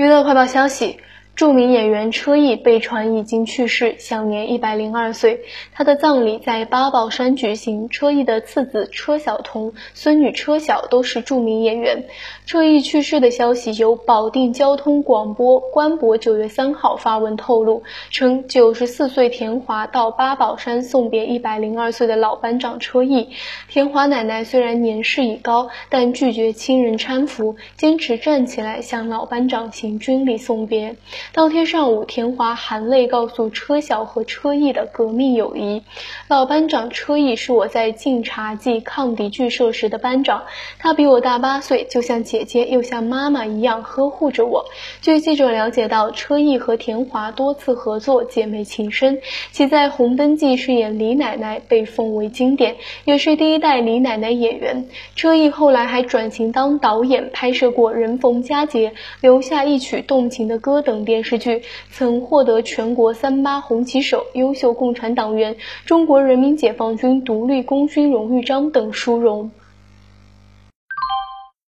娱乐快报消息。著名演员车毅被传已经去世，享年一百零二岁。他的葬礼在八宝山举行。车毅的次子车晓彤、孙女车晓都是著名演员。车毅去世的消息由保定交通广播官博九月三号发文透露，称九十四岁田华到八宝山送别一百零二岁的老班长车毅。田华奶奶虽然年事已高，但拒绝亲人搀扶，坚持站起来向老班长行军礼送别。当天上午，田华含泪告诉车晓和车毅的革命友谊。老班长车毅是我在晋察冀抗敌剧社时的班长，他比我大八岁，就像姐姐又像妈妈一样呵护着我。据记者了解到，车毅和田华多次合作，姐妹情深。其在《红灯记》饰演李奶奶被奉为经典，也是第一代李奶奶演员。车毅后来还转型当导演，拍摄过《人逢佳节》《留下一曲动情的歌》等电。电视剧曾获得全国三八红旗手、优秀共产党员、中国人民解放军独立功勋荣誉章等殊荣。